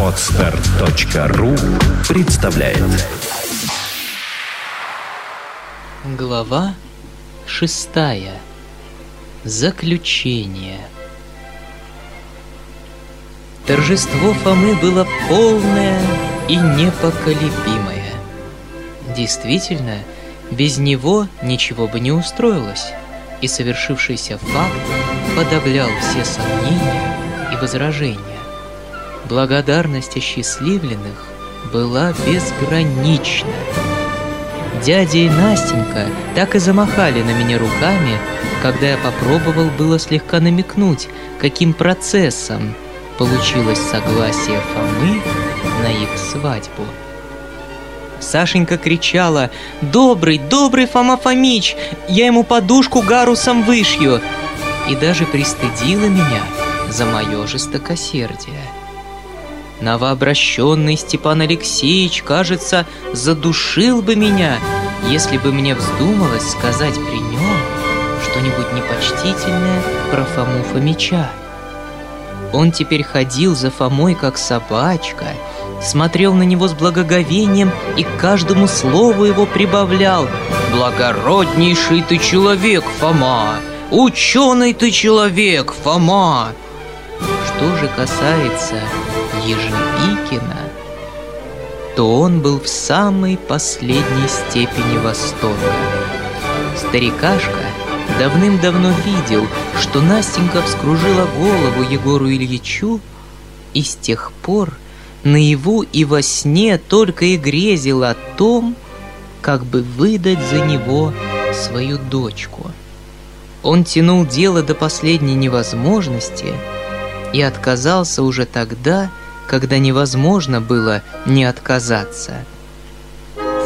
Отстар.ру представляет Глава шестая. Заключение. Торжество Фомы было полное и непоколебимое. Действительно, без него ничего бы не устроилось, и совершившийся факт подавлял все сомнения и возражения. Благодарность осчастливленных была безгранична. Дядя и Настенька так и замахали на меня руками, когда я попробовал было слегка намекнуть, каким процессом получилось согласие Фомы на их свадьбу. Сашенька кричала «Добрый, добрый Фома Фомич! Я ему подушку гарусом вышью!» И даже пристыдила меня за мое жестокосердие. Новообращенный Степан Алексеевич, кажется, задушил бы меня, если бы мне вздумалось сказать при нем что-нибудь непочтительное про Фому Фомича. Он теперь ходил за Фомой как собачка, смотрел на него с благоговением и к каждому слову его прибавлял «Благороднейший ты человек, Фома! Ученый ты человек, Фома!» Что же касается Ежевикина, то он был в самой последней степени восторга. Старикашка давным-давно видел, что Настенька вскружила голову Егору Ильичу, и с тех пор наяву и во сне только и грезил о том, как бы выдать за него свою дочку. Он тянул дело до последней невозможности и отказался уже тогда, когда невозможно было не отказаться.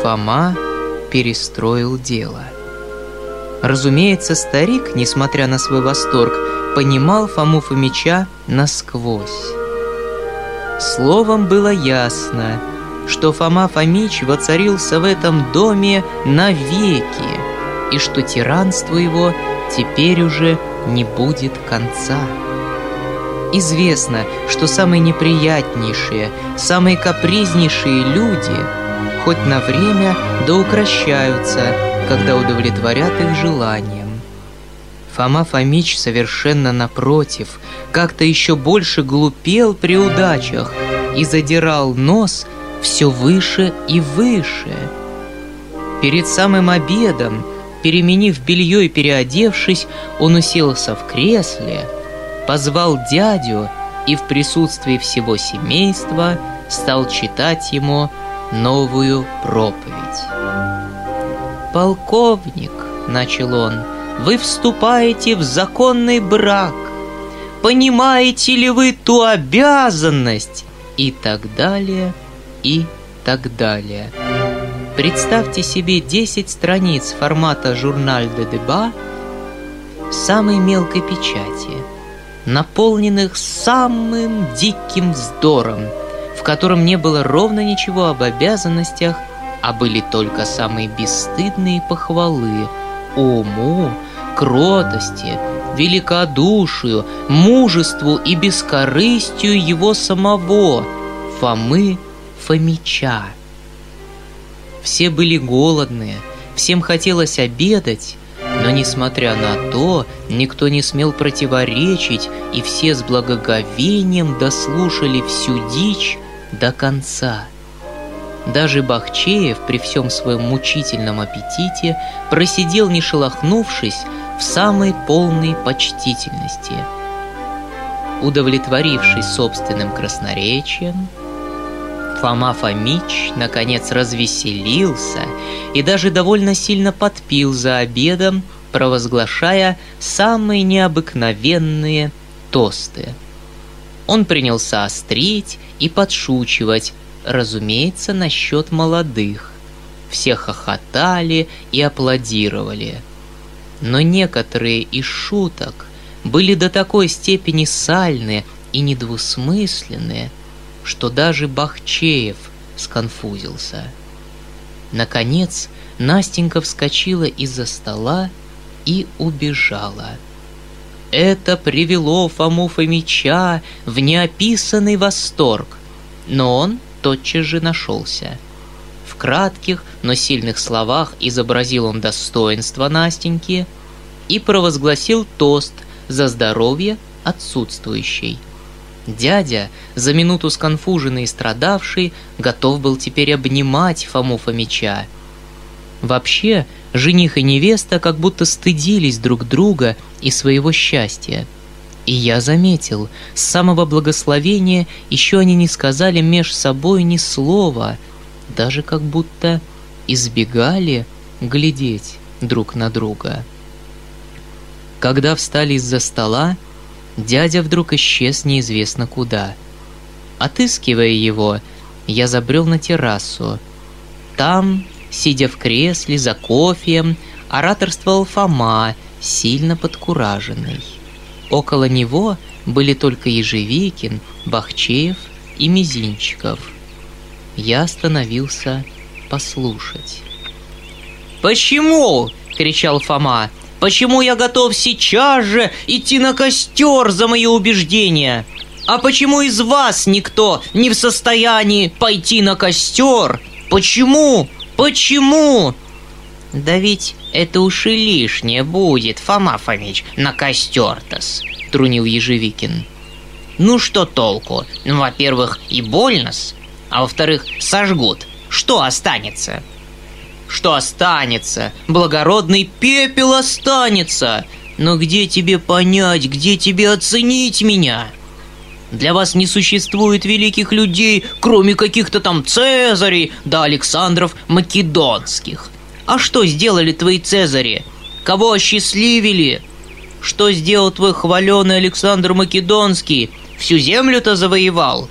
Фома перестроил дело. Разумеется, старик, несмотря на свой восторг, понимал Фому Фомича насквозь. Словом было ясно, что Фома Фомич воцарился в этом доме навеки, и что тиранству его теперь уже не будет конца. Известно, что самые неприятнейшие, самые капризнейшие люди хоть на время да укращаются, когда удовлетворят их желаниям. Фома Фомич совершенно напротив, как-то еще больше глупел при удачах и задирал нос все выше и выше. Перед самым обедом, переменив белье и переодевшись, он уселся в кресле – позвал дядю и в присутствии всего семейства стал читать ему новую проповедь. «Полковник», — начал он, — «вы вступаете в законный брак. Понимаете ли вы ту обязанность?» И так далее, и так далее. Представьте себе 10 страниц формата «Журналь де Деба» самой мелкой печати — наполненных самым диким вздором, в котором не было ровно ничего об обязанностях, а были только самые бесстыдные похвалы уму, кротости, великодушию, мужеству и бескорыстию его самого, Фомы Фомича. Все были голодные, всем хотелось обедать, но, несмотря на то, никто не смел противоречить, и все с благоговением дослушали всю дичь до конца. Даже Бахчеев при всем своем мучительном аппетите просидел, не шелохнувшись, в самой полной почтительности. Удовлетворившись собственным красноречием, Фома Фомич, наконец, развеселился и даже довольно сильно подпил за обедом, провозглашая самые необыкновенные тосты. Он принялся острить и подшучивать, разумеется, насчет молодых. Все хохотали и аплодировали. Но некоторые из шуток были до такой степени сальные и недвусмысленные – что даже Бахчеев сконфузился. Наконец, Настенька вскочила из-за стола и убежала. Это привело Фому Фомича в неописанный восторг, но он тотчас же нашелся. В кратких, но сильных словах изобразил он достоинство Настеньки и провозгласил тост за здоровье отсутствующей. Дядя, за минуту сконфуженный и страдавший, готов был теперь обнимать Фому Фомича. Вообще, жених и невеста как будто стыдились друг друга и своего счастья. И я заметил, с самого благословения еще они не сказали меж собой ни слова, даже как будто избегали глядеть друг на друга. Когда встали из-за стола, дядя вдруг исчез неизвестно куда. Отыскивая его, я забрел на террасу. Там Сидя в кресле за кофеем, ораторствовал Фома, сильно подкураженный. Около него были только Ежевикин, Бахчеев и Мизинчиков. Я остановился послушать. «Почему?» — кричал Фома. «Почему я готов сейчас же идти на костер за мои убеждения? А почему из вас никто не в состоянии пойти на костер? Почему?» Почему? Да ведь это уж и лишнее будет, Фома Фомич, на костер-тос, трунил Ежевикин. Ну что толку? Ну, во-первых, и больно-с, а во-вторых, сожгут. Что останется? Что останется? Благородный пепел останется. Но где тебе понять, где тебе оценить меня? Для вас не существует великих людей, кроме каких-то там Цезарей да Александров Македонских. А что сделали твои Цезари? Кого осчастливили? Что сделал твой хваленый Александр Македонский? Всю землю-то завоевал?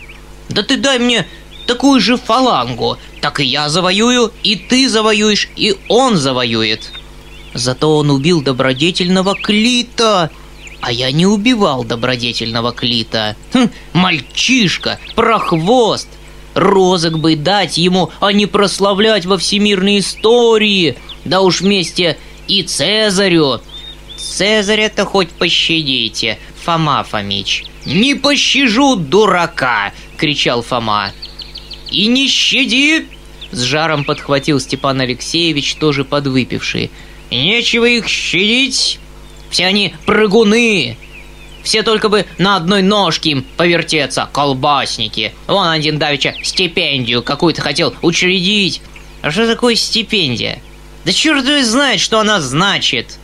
Да ты дай мне такую же фалангу, так и я завоюю, и ты завоюешь, и он завоюет. Зато он убил добродетельного Клита, а я не убивал добродетельного Клита. Хм, мальчишка, прохвост. Розок бы дать ему, а не прославлять во всемирной истории. Да уж вместе и Цезарю. Цезаря-то хоть пощадите, Фома Фомич. Не пощажу дурака, кричал Фома. И не щади, с жаром подхватил Степан Алексеевич, тоже подвыпивший. Нечего их щадить, все они прыгуны. Все только бы на одной ножке им повертеться, колбасники. Вон один давеча стипендию какую-то хотел учредить. А что такое стипендия? Да черт его знает, что она значит.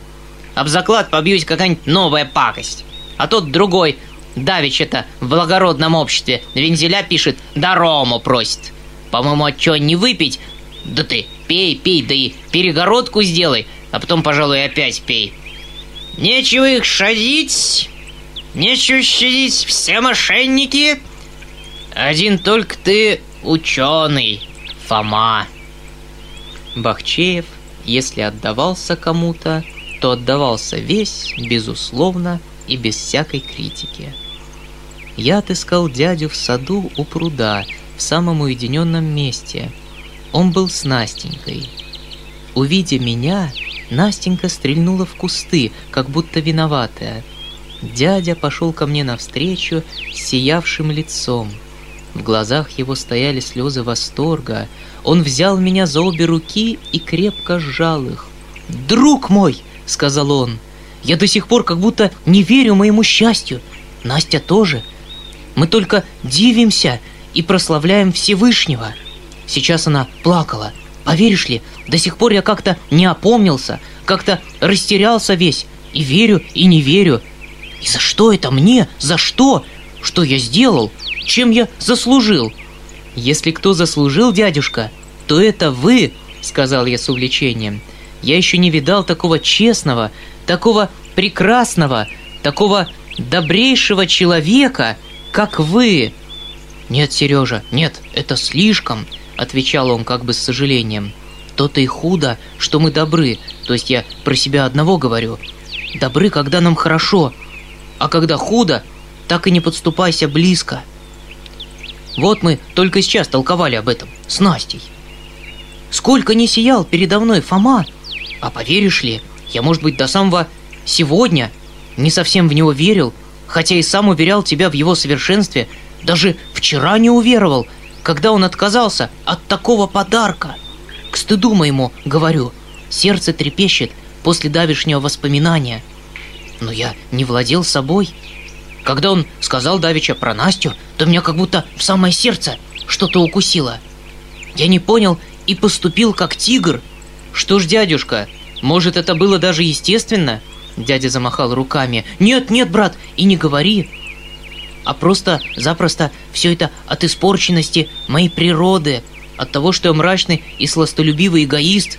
Об заклад побьюсь какая-нибудь новая пакость. А тот другой, давеча-то в благородном обществе, вензеля пишет, да рому просит. По-моему, а что, не выпить? Да ты пей, пей, да и перегородку сделай, а потом, пожалуй, опять пей. Нечего их шадить, нечего щадить, все мошенники. Один только ты ученый, Фома. Бахчеев, если отдавался кому-то, то отдавался весь, безусловно, и без всякой критики. Я отыскал дядю в саду у пруда, в самом уединенном месте. Он был с Настенькой. Увидя меня, Настенька стрельнула в кусты, как будто виноватая. Дядя пошел ко мне навстречу с сиявшим лицом. В глазах его стояли слезы восторга. Он взял меня за обе руки и крепко сжал их. «Друг мой!» — сказал он. «Я до сих пор как будто не верю моему счастью. Настя тоже. Мы только дивимся и прославляем Всевышнего». Сейчас она плакала — Поверишь ли, до сих пор я как-то не опомнился, как-то растерялся весь. И верю, и не верю. И за что это мне? За что? Что я сделал? Чем я заслужил? Если кто заслужил, дядюшка, то это вы, сказал я с увлечением. Я еще не видал такого честного, такого прекрасного, такого добрейшего человека, как вы. Нет, Сережа, нет, это слишком. — отвечал он как бы с сожалением. «То-то и худо, что мы добры, то есть я про себя одного говорю. Добры, когда нам хорошо, а когда худо, так и не подступайся близко». Вот мы только сейчас толковали об этом с Настей. Сколько не сиял передо мной Фома, а поверишь ли, я, может быть, до самого сегодня не совсем в него верил, хотя и сам уверял тебя в его совершенстве, даже вчера не уверовал, когда он отказался от такого подарка. К стыду моему, говорю, сердце трепещет после давешнего воспоминания. Но я не владел собой. Когда он сказал Давича про Настю, то меня как будто в самое сердце что-то укусило. Я не понял и поступил как тигр. Что ж, дядюшка, может, это было даже естественно? Дядя замахал руками. Нет, нет, брат, и не говори. А просто, запросто, все это от испорченности моей природы, от того, что я мрачный и сластолюбивый эгоист,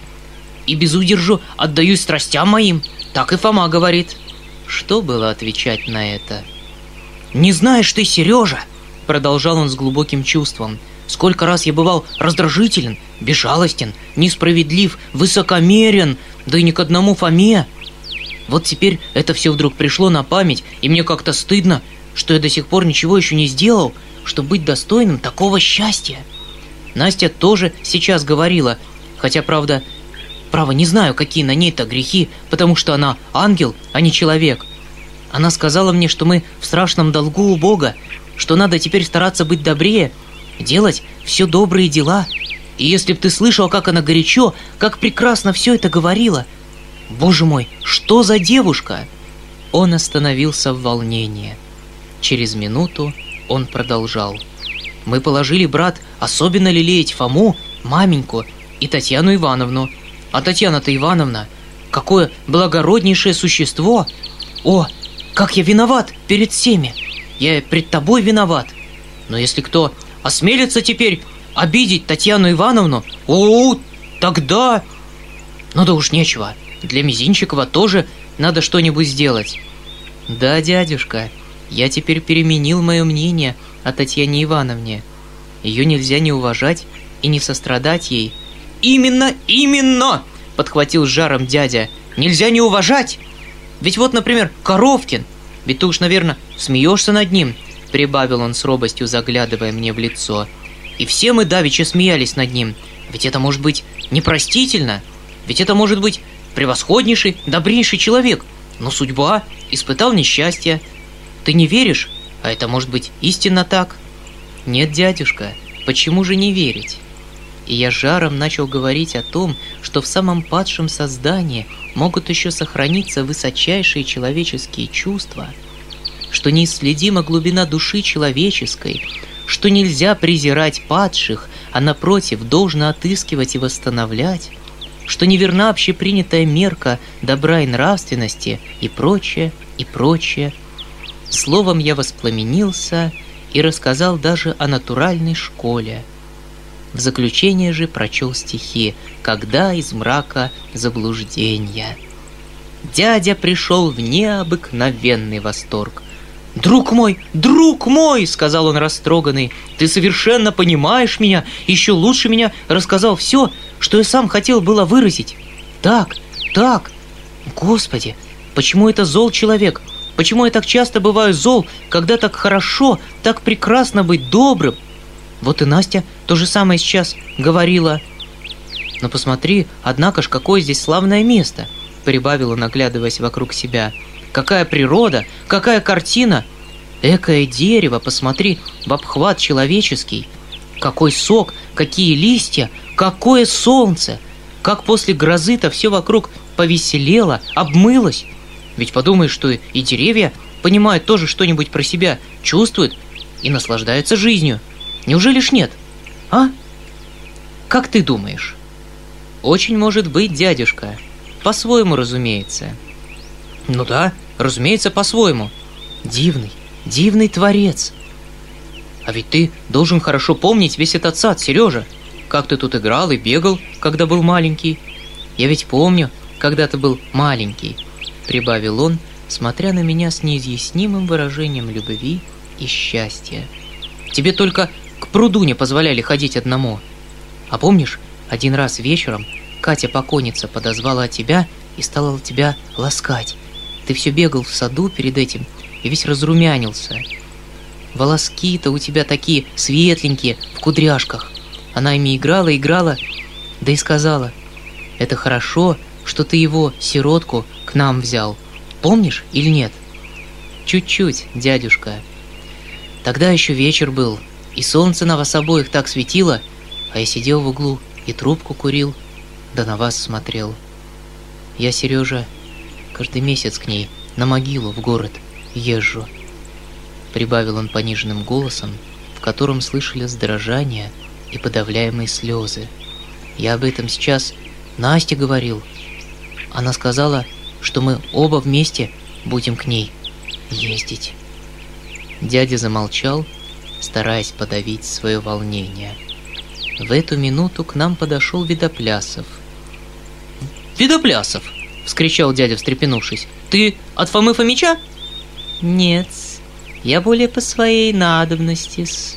и без удержу отдаюсь страстям моим. Так и Фома говорит. Что было отвечать на это? «Не знаешь ты, Сережа!» Продолжал он с глубоким чувством. «Сколько раз я бывал раздражителен, безжалостен, несправедлив, высокомерен, да и ни к одному Фоме. Вот теперь это все вдруг пришло на память, и мне как-то стыдно, что я до сих пор ничего еще не сделал, чтобы быть достойным такого счастья. Настя тоже сейчас говорила, хотя, правда, право, не знаю, какие на ней-то грехи, потому что она ангел, а не человек. Она сказала мне, что мы в страшном долгу у Бога, что надо теперь стараться быть добрее, делать все добрые дела. И если б ты слышал, как она горячо, как прекрасно все это говорила – Боже мой, что за девушка? Он остановился в волнении. Через минуту он продолжал. Мы положили, брат, особенно лелеять Фому, маменьку и Татьяну Ивановну. А Татьяна-то Ивановна, какое благороднейшее существо! О, как я виноват перед всеми! Я пред тобой виноват. Но если кто осмелится теперь обидеть Татьяну Ивановну, о, тогда... Ну да уж нечего. Для Мизинчикова тоже надо что-нибудь сделать. Да, дядюшка, я теперь переменил мое мнение о Татьяне Ивановне. Ее нельзя не уважать и не сострадать ей. Именно, именно! Подхватил жаром дядя. Нельзя не уважать! Ведь вот, например, Коровкин. Ведь ты уж, наверное, смеешься над ним, прибавил он с робостью, заглядывая мне в лицо. И все мы давеча смеялись над ним. Ведь это может быть непростительно. Ведь это может быть превосходнейший, добрейший человек, но судьба испытал несчастье. Ты не веришь? А это может быть истинно так? Нет, дядюшка, почему же не верить? И я жаром начал говорить о том, что в самом падшем создании могут еще сохраниться высочайшие человеческие чувства, что неисследима глубина души человеческой, что нельзя презирать падших, а напротив должно отыскивать и восстановлять, что неверна общепринятая мерка добра и нравственности и прочее, и прочее. Словом, я воспламенился и рассказал даже о натуральной школе. В заключение же прочел стихи «Когда из мрака заблуждения». Дядя пришел в необыкновенный восторг. «Друг мой, друг мой!» — сказал он растроганный. «Ты совершенно понимаешь меня, еще лучше меня рассказал все, что я сам хотел было выразить. Так, так. Господи, почему это зол человек? Почему я так часто бываю зол, когда так хорошо, так прекрасно быть добрым? Вот и Настя то же самое сейчас говорила. Но посмотри, однако ж, какое здесь славное место, прибавила, наглядываясь вокруг себя. Какая природа, какая картина! Экое дерево, посмотри, в обхват человеческий. Какой сок, какие листья, какое солнце! Как после грозы-то все вокруг повеселело, обмылось. Ведь подумаешь, что и деревья понимают тоже что-нибудь про себя, чувствуют и наслаждаются жизнью. Неужели ж нет? А? Как ты думаешь? Очень может быть, дядюшка. По-своему, разумеется. Ну да, разумеется, по-своему. Дивный, дивный творец. А ведь ты должен хорошо помнить весь этот сад, Сережа. Как ты тут играл и бегал, когда был маленький. Я ведь помню, когда ты был маленький, прибавил он, смотря на меня с неизъяснимым выражением любви и счастья. Тебе только к пруду не позволяли ходить одному. А помнишь, один раз вечером Катя Поконица подозвала тебя и стала тебя ласкать. Ты все бегал в саду перед этим и весь разрумянился. Волоски-то у тебя такие светленькие, в кудряшках. Она ими играла, играла, да и сказала, «Это хорошо, что ты его, сиротку, к нам взял. Помнишь или нет?» Чуть-чуть, дядюшка. Тогда еще вечер был, и солнце на вас обоих так светило, а я сидел в углу и трубку курил, да на вас смотрел. Я, Сережа, каждый месяц к ней на могилу в город езжу. Прибавил он пониженным голосом, в котором слышали дрожание и подавляемые слезы. Я об этом сейчас Насте говорил. Она сказала, что мы оба вместе будем к ней ездить. Дядя замолчал, стараясь подавить свое волнение. В эту минуту к нам подошел Видоплясов. «Видоплясов!» — вскричал дядя, встрепенувшись. «Ты от Фомы Фомича?» «Нет, я более по своей надобности -с.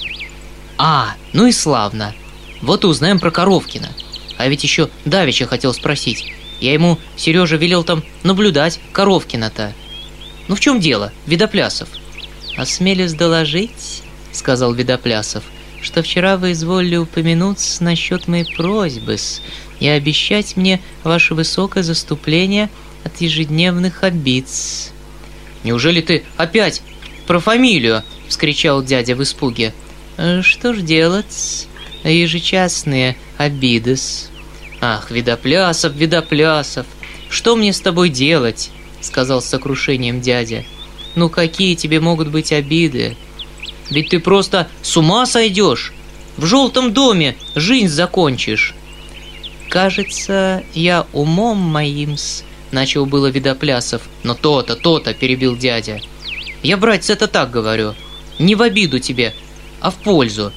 «А, ну и славно. Вот и узнаем про Коровкина. А ведь еще Давича хотел спросить. Я ему, Сережа, велел там наблюдать Коровкина-то. Ну в чем дело, Видоплясов?» «Осмелюсь доложить», — сказал Видоплясов, «что вчера вы изволили упомянуть насчет моей просьбы и обещать мне ваше высокое заступление от ежедневных обид». «Неужели ты опять про фамилию?» — вскричал дядя в испуге. «Э, «Что ж делать? Ежечасные обиды «Ах, Видоплясов, Видоплясов, что мне с тобой делать?» — сказал с сокрушением дядя. «Ну какие тебе могут быть обиды? Ведь ты просто с ума сойдешь! В желтом доме жизнь закончишь!» «Кажется, я умом моим с...» — начал было Видоплясов. «Но то-то, то-то!» — перебил дядя. «Я, братец, это так говорю. Не в обиду тебе, а в пользу.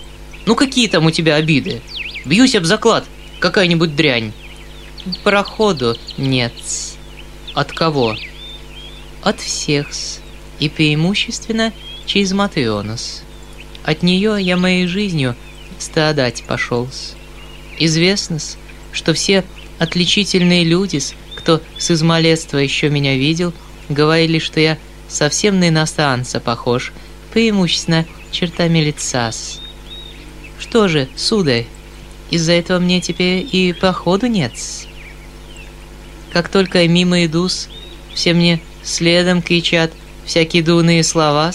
Ну какие там у тебя обиды? Бьюсь об заклад, какая-нибудь дрянь. Проходу нет. От кого? От всех. И преимущественно через Матрионос. От нее я моей жизнью страдать пошел. Известно, что все отличительные люди, кто с измалетства еще меня видел, говорили, что я совсем на иностранца похож, преимущественно чертами лица. Что же, сударь, из-за этого мне теперь и походу нет. Как только я мимо иду, все мне следом кричат всякие дурные слова,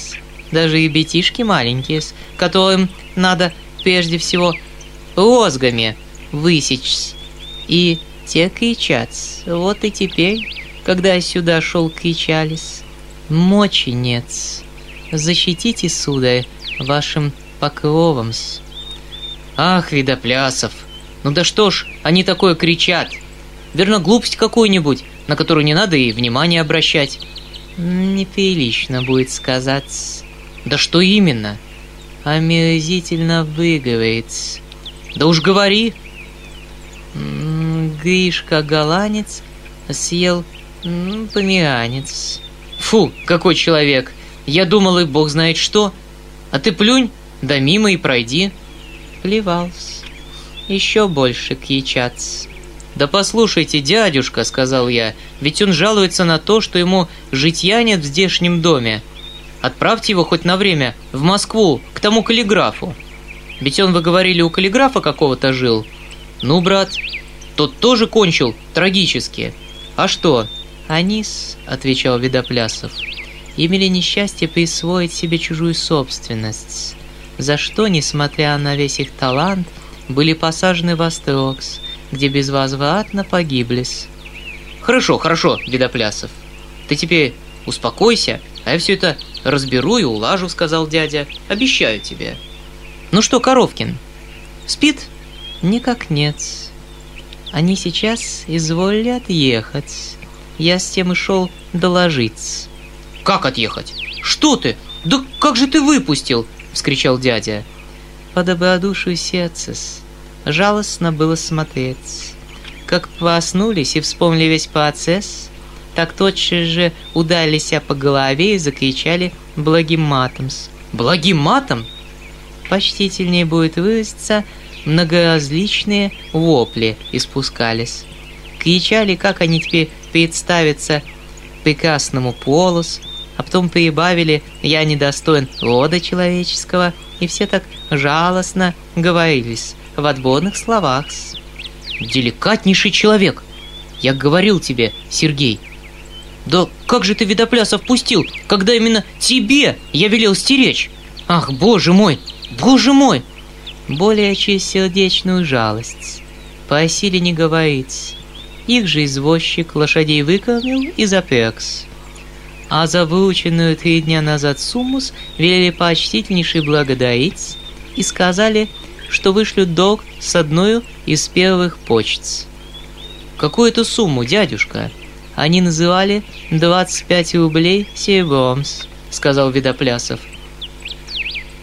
даже и бетишки маленькие, которым надо прежде всего розгами высечь. И те кричат. Вот и теперь, когда я сюда шел, кричались. Мочи нет. Защитите, сударь, вашим покровом. Ах, Видоплясов, ну да что ж, они такое кричат. Верно, глупость какую-нибудь, на которую не надо и внимания обращать. Неприлично будет сказать. Да что именно? Омерзительно выговорит. Да уж говори. Гришка Голанец съел померанец. Фу, какой человек. Я думал, и бог знает что. А ты плюнь, да мимо и пройди плевался. Еще больше кьячаться. «Да послушайте, дядюшка», — сказал я, — «ведь он жалуется на то, что ему житья нет в здешнем доме. Отправьте его хоть на время в Москву, к тому каллиграфу. Ведь он, вы говорили, у каллиграфа какого-то жил. Ну, брат, тот тоже кончил трагически. А что?» «Анис», — отвечал Видоплясов, — «имели несчастье присвоить себе чужую собственность за что, несмотря на весь их талант, были посажены в Астрокс, где безвозвратно погиблись. «Хорошо, хорошо, Видоплясов. Ты теперь успокойся, а я все это разберу и улажу», — сказал дядя. «Обещаю тебе». «Ну что, Коровкин, спит?» «Никак нет. Они сейчас изволили отъехать. Я с тем и шел доложить». «Как отъехать? Что ты? Да как же ты выпустил? — вскричал дядя. «По добродушию сердца жалостно было смотреть. Как проснулись и вспомнили весь процесс, так тотчас же ударились по голове и закричали благим матом. «Благим матом?» Почтительнее будет выразиться, многоразличные вопли испускались. Кричали, как они теперь представятся прекрасному полос, а потом прибавили «я недостоин рода человеческого», и все так жалостно говорились в отборных словах. «Деликатнейший человек! Я говорил тебе, Сергей!» Да как же ты Видоплясов пустил, когда именно тебе я велел стеречь? Ах, боже мой, боже мой! Более через сердечную жалость. По осиле не говорить. Их же извозчик лошадей выкормил и запекс. А за выученную три дня назад сумму велели почтительнейше благодарить и сказали, что вышлют долг с одной из первых почт. Какую-то сумму, дядюшка? Они называли 25 рублей серебромс, сказал Видоплясов.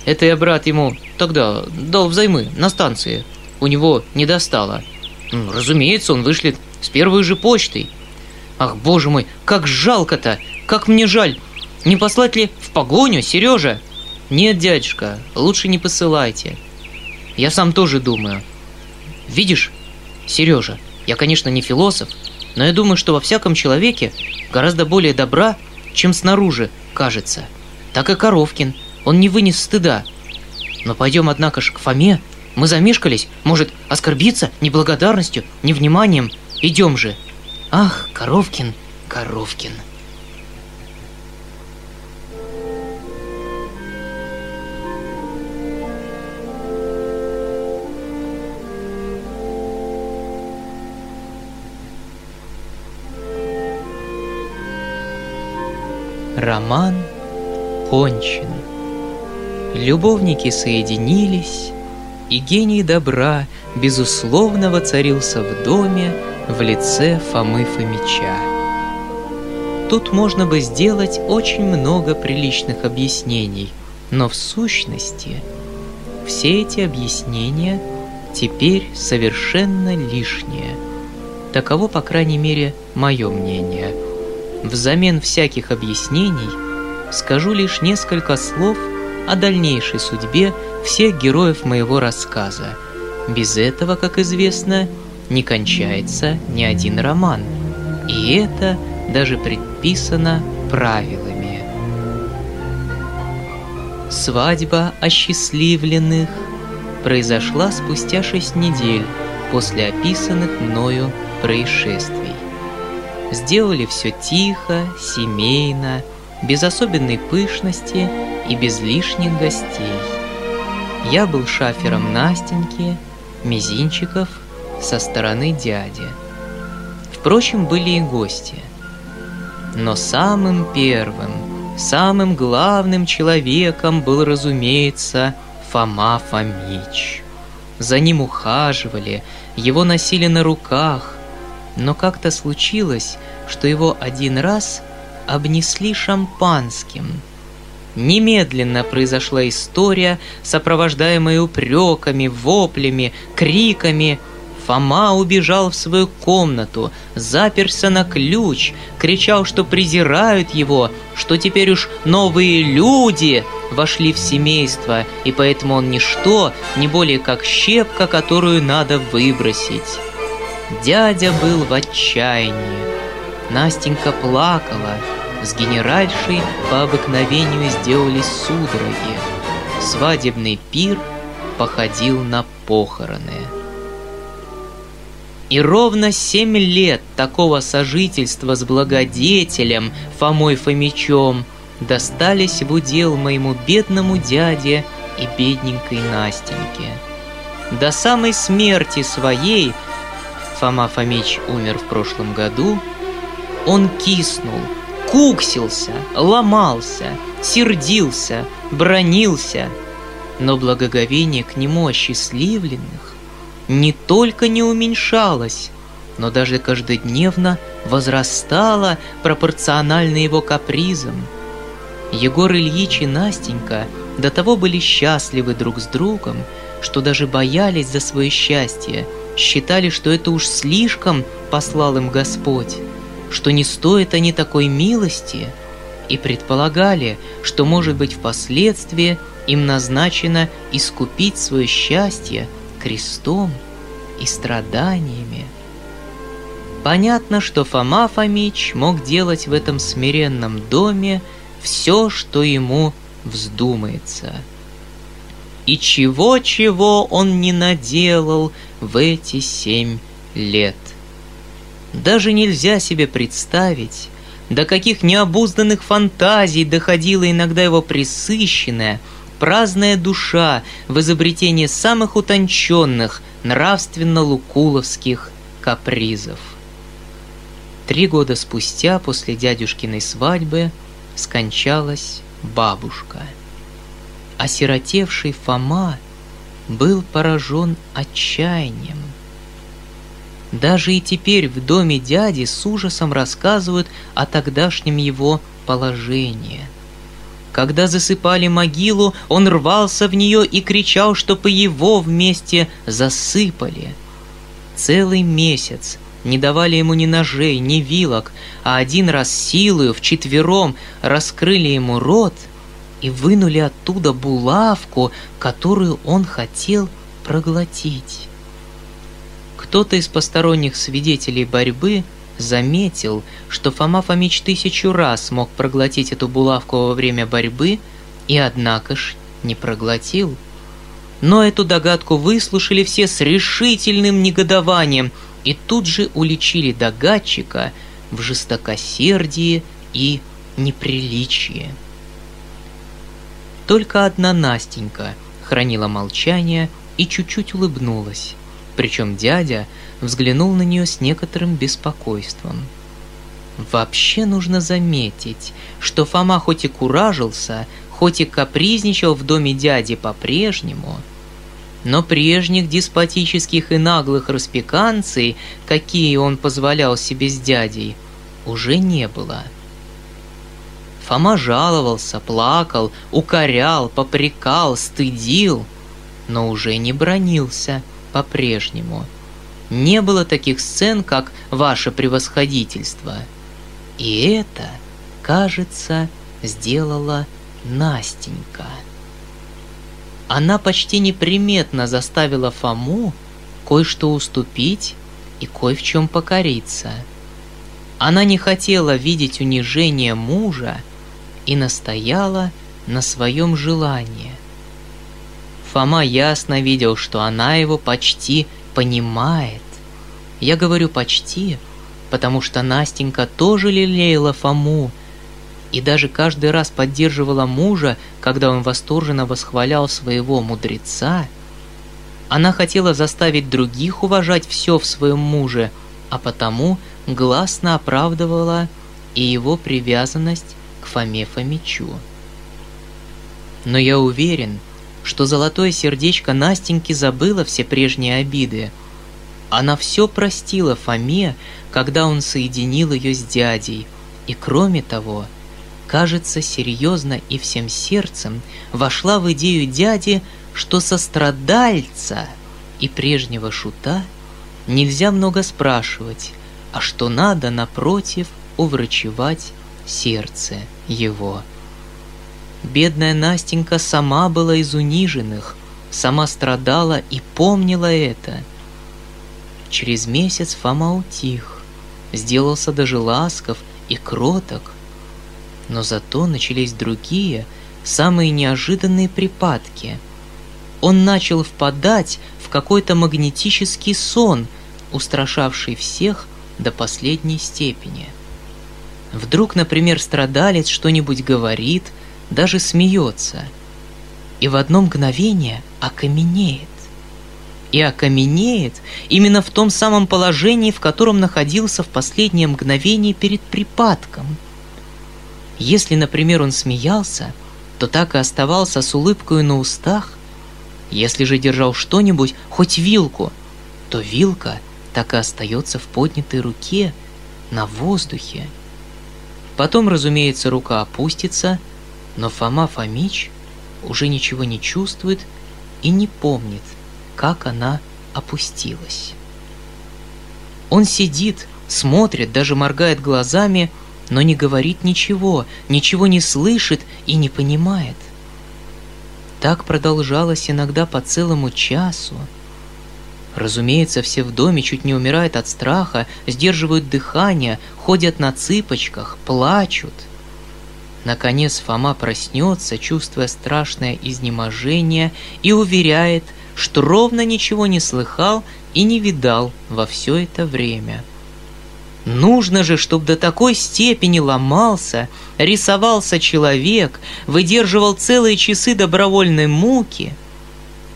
Это я, брат, ему тогда дал взаймы на станции. У него не достало. Ну, разумеется, он вышлет с первой же почтой. Ах, боже мой, как жалко-то! Как мне жаль! Не послать ли в погоню, Сережа? Нет, дядюшка, лучше не посылайте. Я сам тоже думаю. Видишь, Сережа, я, конечно, не философ, но я думаю, что во всяком человеке гораздо более добра, чем снаружи кажется. Так и Коровкин, он не вынес стыда. Но пойдем, однако же, к Фоме. Мы замешкались, может, оскорбиться неблагодарностью, невниманием. Идем же. Ах, Коровкин, Коровкин. Роман кончен. Любовники соединились, и гений добра безусловно воцарился в доме в лице Фомы Фомича. Тут можно бы сделать очень много приличных объяснений, но в сущности все эти объяснения теперь совершенно лишние. Таково, по крайней мере, мое мнение – Взамен всяких объяснений скажу лишь несколько слов о дальнейшей судьбе всех героев моего рассказа. Без этого, как известно, не кончается ни один роман. И это даже предписано правилами. Свадьба осчастливленных произошла спустя шесть недель после описанных мною происшествий. Сделали все тихо, семейно, без особенной пышности и без лишних гостей. Я был шафером Настеньки, Мизинчиков со стороны дяди. Впрочем, были и гости. Но самым первым, самым главным человеком был, разумеется, Фома Фомич. За ним ухаживали, его носили на руках, но как-то случилось, что его один раз обнесли шампанским. Немедленно произошла история, сопровождаемая упреками, воплями, криками. Фома убежал в свою комнату, заперся на ключ, кричал, что презирают его, что теперь уж новые люди вошли в семейство, и поэтому он ничто, не более как щепка, которую надо выбросить. Дядя был в отчаянии. Настенька плакала. С генеральшей по обыкновению сделались судороги. Свадебный пир походил на похороны. И ровно семь лет такого сожительства с благодетелем Фомой Фомичом достались в удел моему бедному дяде и бедненькой Настеньке. До самой смерти своей – Фома Фомич умер в прошлом году, он киснул, куксился, ломался, сердился, бронился, но благоговение к нему осчастливленных не только не уменьшалось, но даже каждодневно возрастало пропорционально его капризам. Егор Ильич и Настенька до того были счастливы друг с другом, что даже боялись за свое счастье – считали, что это уж слишком послал им Господь, что не стоят они такой милости, и предполагали, что, может быть, впоследствии им назначено искупить свое счастье крестом и страданиями. Понятно, что Фома Фомич мог делать в этом смиренном доме все, что ему вздумается. И чего-чего он не наделал – в эти семь лет. Даже нельзя себе представить, до каких необузданных фантазий доходила иногда его присыщенная, праздная душа в изобретении самых утонченных, нравственно-лукуловских капризов. Три года спустя, после дядюшкиной свадьбы, скончалась бабушка. Осиротевший Фома был поражен отчаянием. Даже и теперь в доме дяди с ужасом рассказывают о тогдашнем его положении. Когда засыпали могилу, он рвался в нее и кричал, чтобы его вместе засыпали. Целый месяц не давали ему ни ножей, ни вилок, а один раз силою вчетвером раскрыли ему рот и вынули оттуда булавку, которую он хотел проглотить. Кто-то из посторонних свидетелей борьбы заметил, что Фома Фомич тысячу раз мог проглотить эту булавку во время борьбы, и однако ж не проглотил. Но эту догадку выслушали все с решительным негодованием и тут же уличили догадчика в жестокосердии и неприличии. Только одна Настенька хранила молчание и чуть-чуть улыбнулась, причем дядя взглянул на нее с некоторым беспокойством. Вообще нужно заметить, что Фома хоть и куражился, хоть и капризничал в доме дяди по-прежнему – но прежних деспотических и наглых распеканций, какие он позволял себе с дядей, уже не было. Фома жаловался, плакал, укорял, попрекал, стыдил, но уже не бронился по-прежнему. Не было таких сцен, как «Ваше превосходительство». И это, кажется, сделала Настенька она почти неприметно заставила Фому кое-что уступить и кое в чем покориться. Она не хотела видеть унижение мужа и настояла на своем желании. Фома ясно видел, что она его почти понимает. Я говорю «почти», потому что Настенька тоже лелеяла Фому – и даже каждый раз поддерживала мужа, когда он восторженно восхвалял своего мудреца, она хотела заставить других уважать все в своем муже, а потому гласно оправдывала и его привязанность к Фоме Фомичу. Но я уверен, что золотое сердечко Настеньки забыло все прежние обиды. Она все простила Фоме, когда он соединил ее с дядей, и кроме того – кажется, серьезно и всем сердцем вошла в идею дяди, что сострадальца и прежнего шута нельзя много спрашивать, а что надо, напротив, уврачевать сердце его. Бедная Настенька сама была из униженных, сама страдала и помнила это. Через месяц Фома утих, сделался даже ласков и кроток, но зато начались другие, самые неожиданные припадки. Он начал впадать в какой-то магнетический сон, устрашавший всех до последней степени. Вдруг, например, страдалец что-нибудь говорит, даже смеется, и в одно мгновение окаменеет. И окаменеет именно в том самом положении, в котором находился в последнее мгновение перед припадком – если, например, он смеялся, то так и оставался с улыбкой на устах. Если же держал что-нибудь, хоть вилку, то вилка так и остается в поднятой руке, на воздухе. Потом, разумеется, рука опустится, но Фома Фомич уже ничего не чувствует и не помнит, как она опустилась. Он сидит, смотрит, даже моргает глазами – но не говорит ничего, ничего не слышит и не понимает. Так продолжалось иногда по целому часу. Разумеется, все в доме чуть не умирают от страха, сдерживают дыхание, ходят на цыпочках, плачут. Наконец Фома проснется, чувствуя страшное изнеможение, и уверяет, что ровно ничего не слыхал и не видал во все это время – Нужно же, чтобы до такой степени ломался, рисовался человек, выдерживал целые часы добровольной муки.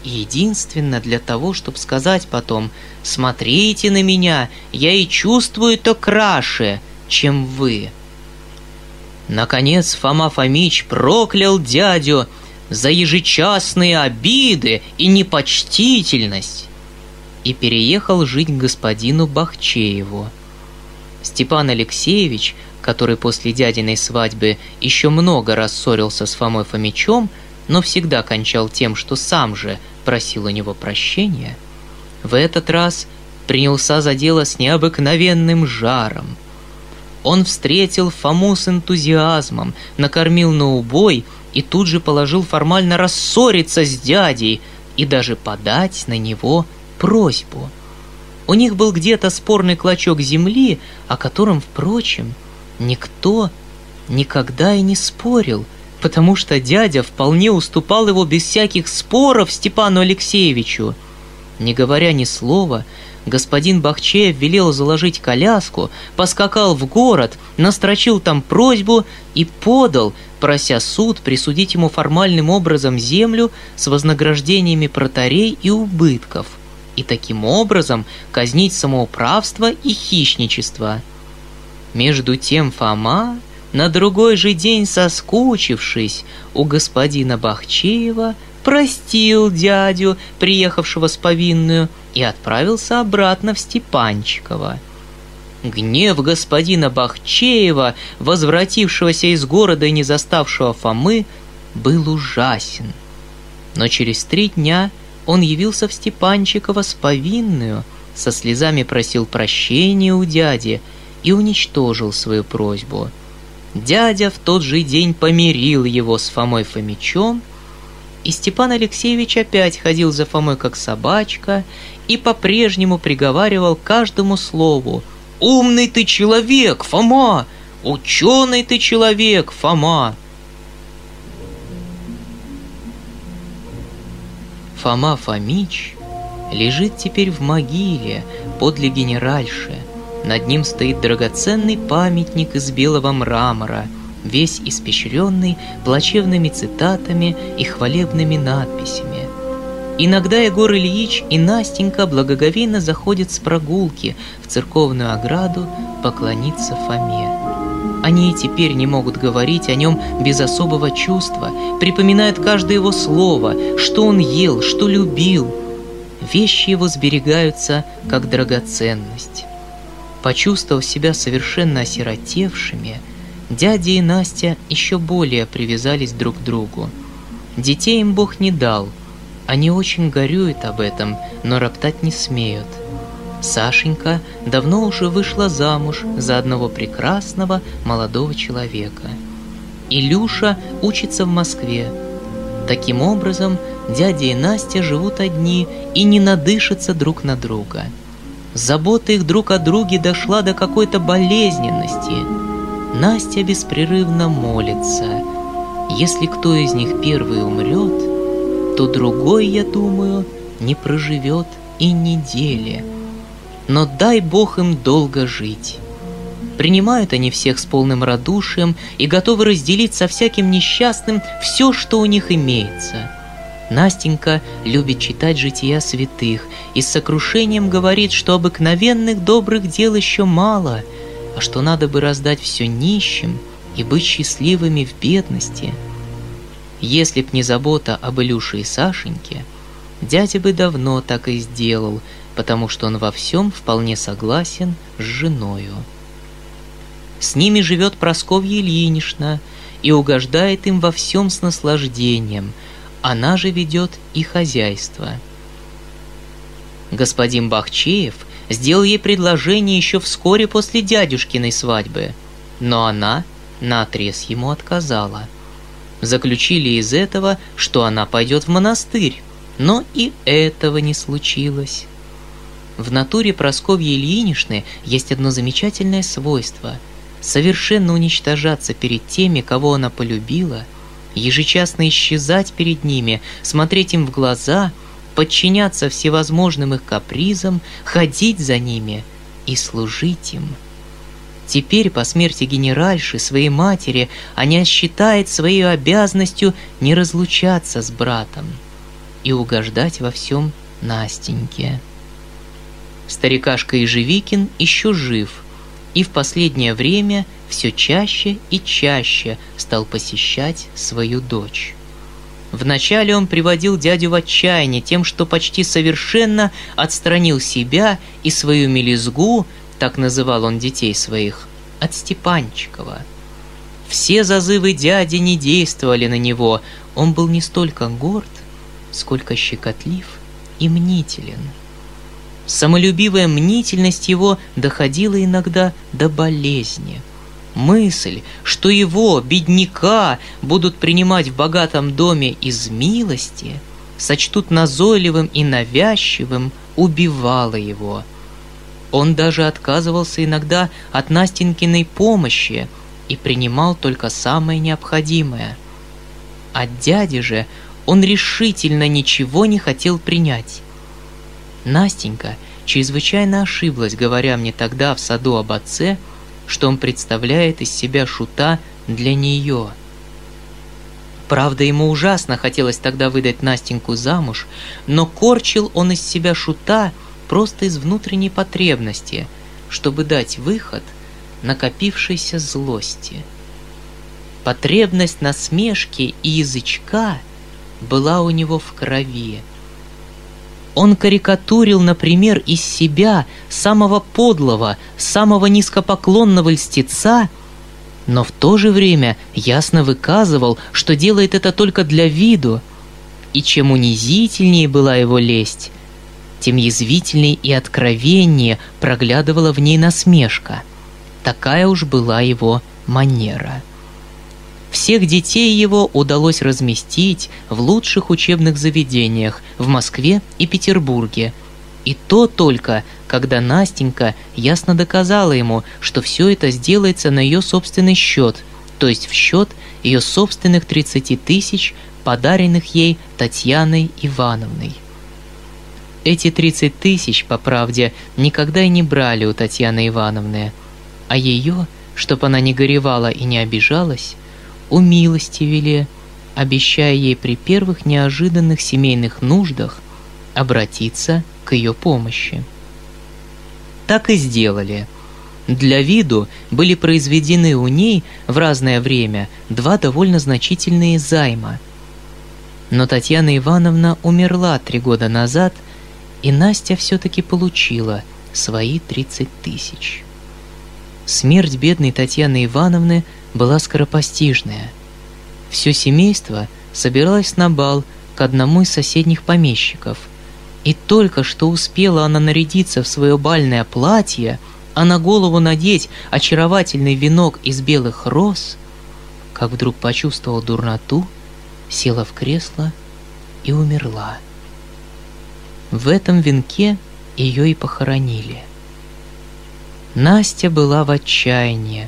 Единственно для того, чтобы сказать потом «Смотрите на меня, я и чувствую то краше, чем вы». Наконец Фома Фомич проклял дядю за ежечасные обиды и непочтительность и переехал жить к господину Бахчееву – Степан Алексеевич, который после дядиной свадьбы еще много раз ссорился с Фомой Фомичом, но всегда кончал тем, что сам же просил у него прощения, в этот раз принялся за дело с необыкновенным жаром. Он встретил Фому с энтузиазмом, накормил на убой и тут же положил формально рассориться с дядей и даже подать на него просьбу – у них был где-то спорный клочок земли, о котором, впрочем, никто никогда и не спорил, потому что дядя вполне уступал его без всяких споров Степану Алексеевичу. Не говоря ни слова, господин Бахчеев велел заложить коляску, поскакал в город, настрочил там просьбу и подал, прося суд присудить ему формальным образом землю с вознаграждениями протарей и убытков – и таким образом казнить самоуправство и хищничество. Между тем Фома, на другой же день соскучившись у господина Бахчеева, простил дядю, приехавшего с повинную, и отправился обратно в Степанчиково. Гнев господина Бахчеева, возвратившегося из города и не заставшего Фомы, был ужасен. Но через три дня он явился в Степанчиково с повинную, со слезами просил прощения у дяди и уничтожил свою просьбу. Дядя в тот же день помирил его с Фомой Фомичом, и Степан Алексеевич опять ходил за Фомой как собачка и по-прежнему приговаривал каждому слову «Умный ты человек, Фома! Ученый ты человек, Фома!» Фома Фомич лежит теперь в могиле подле генеральши. Над ним стоит драгоценный памятник из белого мрамора, весь испещренный плачевными цитатами и хвалебными надписями. Иногда Егор Ильич и Настенька благоговейно заходят с прогулки в церковную ограду поклониться Фоме. Они и теперь не могут говорить о нем без особого чувства, припоминают каждое его слово, что он ел, что любил. Вещи его сберегаются как драгоценность. Почувствовав себя совершенно осиротевшими, дядя и Настя еще более привязались друг к другу. Детей им Бог не дал. Они очень горюют об этом, но роптать не смеют – Сашенька давно уже вышла замуж за одного прекрасного молодого человека. Илюша учится в Москве. Таким образом, дядя и Настя живут одни и не надышатся друг на друга. Забота их друг о друге дошла до какой-то болезненности. Настя беспрерывно молится. Если кто из них первый умрет, то другой, я думаю, не проживет и недели – но дай Бог им долго жить. Принимают они всех с полным радушием и готовы разделить со всяким несчастным все, что у них имеется. Настенька любит читать жития святых и с сокрушением говорит, что обыкновенных добрых дел еще мало, а что надо бы раздать все нищим и быть счастливыми в бедности. Если б не забота об Илюше и Сашеньке, дядя бы давно так и сделал – потому что он во всем вполне согласен с женою. С ними живет Просковья Ильинична и угождает им во всем с наслаждением, она же ведет и хозяйство. Господин Бахчеев сделал ей предложение еще вскоре после дядюшкиной свадьбы, но она наотрез ему отказала. Заключили из этого, что она пойдет в монастырь, но и этого не случилось. В натуре Просковьи Ильиничны есть одно замечательное свойство – совершенно уничтожаться перед теми, кого она полюбила, ежечасно исчезать перед ними, смотреть им в глаза, подчиняться всевозможным их капризам, ходить за ними и служить им. Теперь, по смерти генеральши, своей матери, она считает своей обязанностью не разлучаться с братом и угождать во всем Настеньке. Старикашка Ежевикин еще жив, и в последнее время все чаще и чаще стал посещать свою дочь. Вначале он приводил дядю в отчаяние тем, что почти совершенно отстранил себя и свою мелизгу так называл он детей своих, от Степанчикова. Все зазывы дяди не действовали на него, он был не столько горд, сколько щекотлив и мнителен. Самолюбивая мнительность его доходила иногда до болезни. Мысль, что его, бедняка, будут принимать в богатом доме из милости, сочтут назойливым и навязчивым, убивала его – он даже отказывался иногда от Настенькиной помощи и принимал только самое необходимое. От дяди же он решительно ничего не хотел принять. Настенька чрезвычайно ошиблась, говоря мне тогда в саду об отце, что он представляет из себя шута для нее. Правда, ему ужасно хотелось тогда выдать Настеньку замуж, но корчил он из себя шута – просто из внутренней потребности, чтобы дать выход накопившейся злости. Потребность насмешки и язычка была у него в крови. Он карикатурил, например, из себя самого подлого, самого низкопоклонного льстеца, но в то же время ясно выказывал, что делает это только для виду, и чем унизительнее была его лесть, тем язвительней и откровеннее проглядывала в ней насмешка. Такая уж была его манера. Всех детей его удалось разместить в лучших учебных заведениях в Москве и Петербурге. И то только, когда Настенька ясно доказала ему, что все это сделается на ее собственный счет, то есть в счет ее собственных 30 тысяч, подаренных ей Татьяной Ивановной. Эти 30 тысяч, по правде, никогда и не брали у Татьяны Ивановны, а ее, чтоб она не горевала и не обижалась, у милости вели, обещая ей при первых неожиданных семейных нуждах обратиться к ее помощи. Так и сделали. Для виду были произведены у ней в разное время два довольно значительные займа. Но Татьяна Ивановна умерла три года назад – и Настя все-таки получила свои 30 тысяч. Смерть бедной Татьяны Ивановны была скоропостижная. Все семейство собиралось на бал к одному из соседних помещиков. И только что успела она нарядиться в свое бальное платье, а на голову надеть очаровательный венок из белых роз, как вдруг почувствовала дурноту, села в кресло и умерла. В этом венке ее и похоронили. Настя была в отчаянии.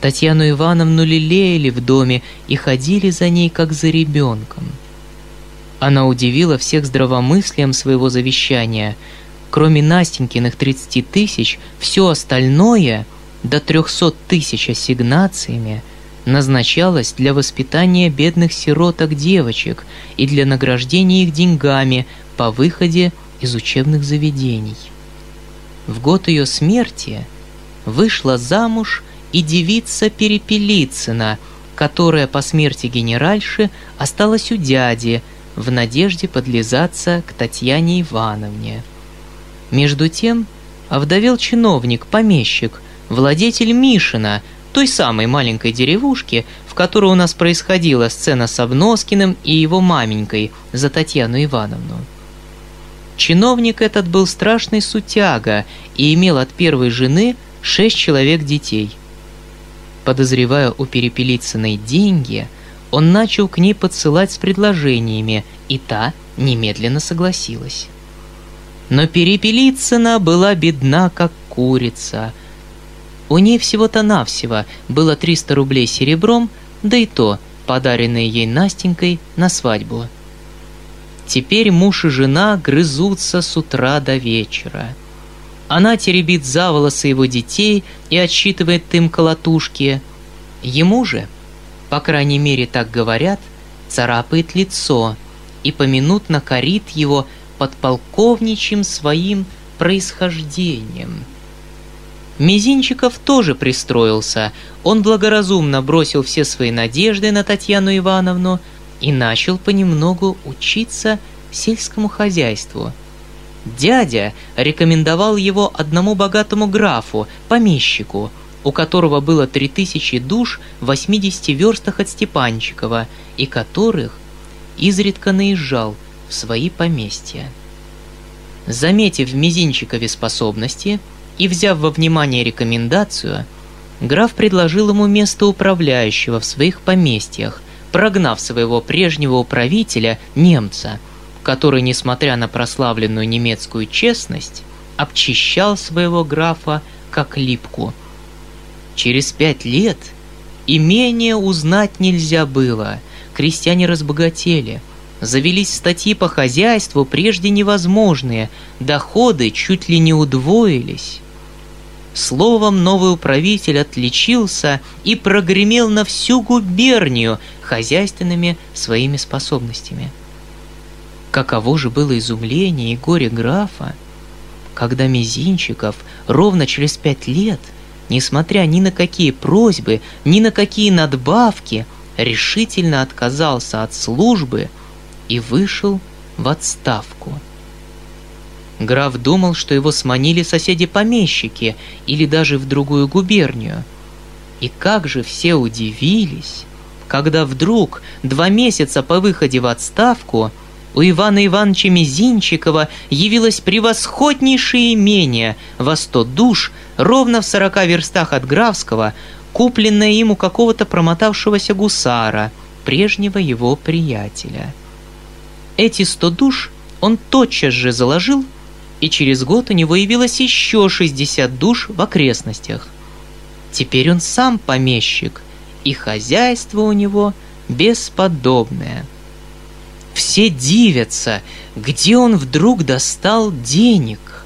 Татьяну Ивановну лелеяли в доме и ходили за ней, как за ребенком. Она удивила всех здравомыслием своего завещания. Кроме Настенькиных 30 тысяч, все остальное, до 300 тысяч ассигнациями, назначалось для воспитания бедных сироток девочек и для награждения их деньгами по выходе из учебных заведений. В год ее смерти вышла замуж и девица Перепелицына, которая по смерти генеральши осталась у дяди в надежде подлизаться к Татьяне Ивановне. Между тем овдовел чиновник, помещик, владетель Мишина, той самой маленькой деревушки, в которой у нас происходила сцена с Обноскиным и его маменькой за Татьяну Ивановну. Чиновник этот был страшный сутяга и имел от первой жены шесть человек детей. Подозревая у Перепелицыной деньги, он начал к ней подсылать с предложениями, и та немедленно согласилась. Но Перепелицына была бедна, как курица. У ней всего-то навсего было 300 рублей серебром, да и то, подаренные ей Настенькой на свадьбу – Теперь муж и жена грызутся с утра до вечера. Она теребит за волосы его детей и отсчитывает им колотушки. Ему же, по крайней мере так говорят, царапает лицо и поминутно корит его подполковничьим своим происхождением. Мизинчиков тоже пристроился. Он благоразумно бросил все свои надежды на Татьяну Ивановну и начал понемногу учиться сельскому хозяйству. Дядя рекомендовал его одному богатому графу, помещику, у которого было три тысячи душ в 80 верстах от Степанчикова, и которых изредка наезжал в свои поместья. Заметив в Мизинчикове способности и взяв во внимание рекомендацию, граф предложил ему место управляющего в своих поместьях, прогнав своего прежнего управителя, немца, который, несмотря на прославленную немецкую честность, обчищал своего графа как липку. Через пять лет имение узнать нельзя было, крестьяне разбогатели, завелись статьи по хозяйству прежде невозможные, доходы чуть ли не удвоились. Словом, новый управитель отличился и прогремел на всю губернию хозяйственными своими способностями. Каково же было изумление и горе графа, когда Мизинчиков ровно через пять лет, несмотря ни на какие просьбы, ни на какие надбавки, решительно отказался от службы и вышел в отставку. Граф думал, что его сманили соседи-помещики или даже в другую губернию. И как же все удивились, когда вдруг, два месяца по выходе в отставку, у Ивана Ивановича Мизинчикова явилось превосходнейшее имение во сто душ ровно в сорока верстах от Графского, купленное ему какого-то промотавшегося гусара, прежнего его приятеля. Эти сто душ он тотчас же заложил и через год у него явилось еще 60 душ в окрестностях. Теперь он сам помещик, и хозяйство у него бесподобное. Все дивятся, где он вдруг достал денег.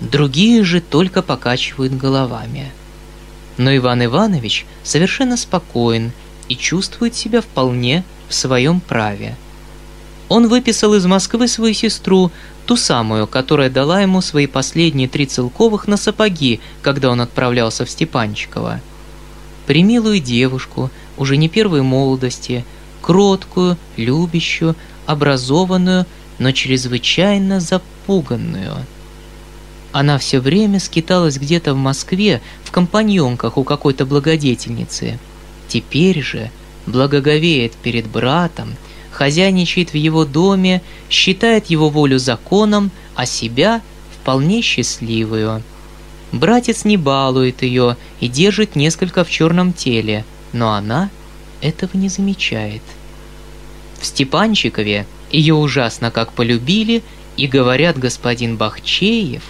Другие же только покачивают головами. Но Иван Иванович совершенно спокоен и чувствует себя вполне в своем праве. Он выписал из Москвы свою сестру, Ту самую, которая дала ему свои последние три целковых на сапоги, когда он отправлялся в Степанчиково. Примилую девушку, уже не первой молодости, кроткую, любящую, образованную, но чрезвычайно запуганную. Она все время скиталась где-то в Москве в компаньонках у какой-то благодетельницы. Теперь же благоговеет перед братом, хозяйничает в его доме, считает его волю законом, а себя вполне счастливую. Братец не балует ее и держит несколько в черном теле, но она этого не замечает. В Степанчикове ее ужасно как полюбили, и, говорят, господин Бахчеев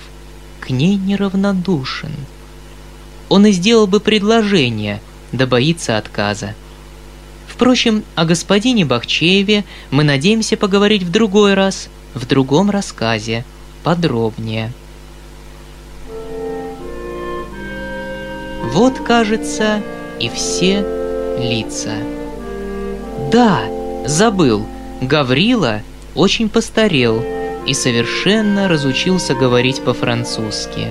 к ней неравнодушен. Он и сделал бы предложение, да боится отказа. Впрочем, о господине Бахчееве мы надеемся поговорить в другой раз, в другом рассказе, подробнее. Вот, кажется, и все лица. Да, забыл, Гаврила очень постарел и совершенно разучился говорить по-французски.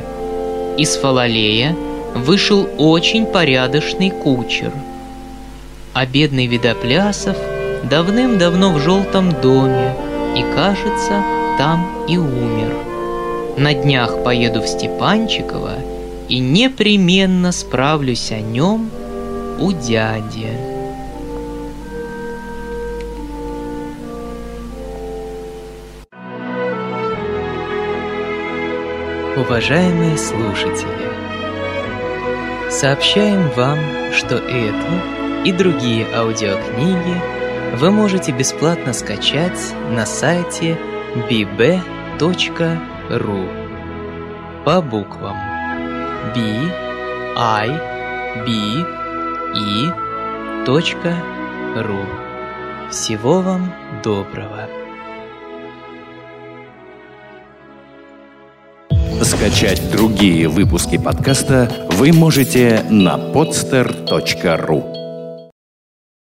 Из Фалалея вышел очень порядочный кучер – а бедный Видоплясов давным-давно в желтом доме и, кажется, там и умер. На днях поеду в Степанчиково и непременно справлюсь о нем у дяди. Уважаемые слушатели, сообщаем вам, что эту и другие аудиокниги вы можете бесплатно скачать на сайте bb.ru по буквам b i b e .ru. Всего вам доброго! Скачать другие выпуски подкаста вы можете на podster.ru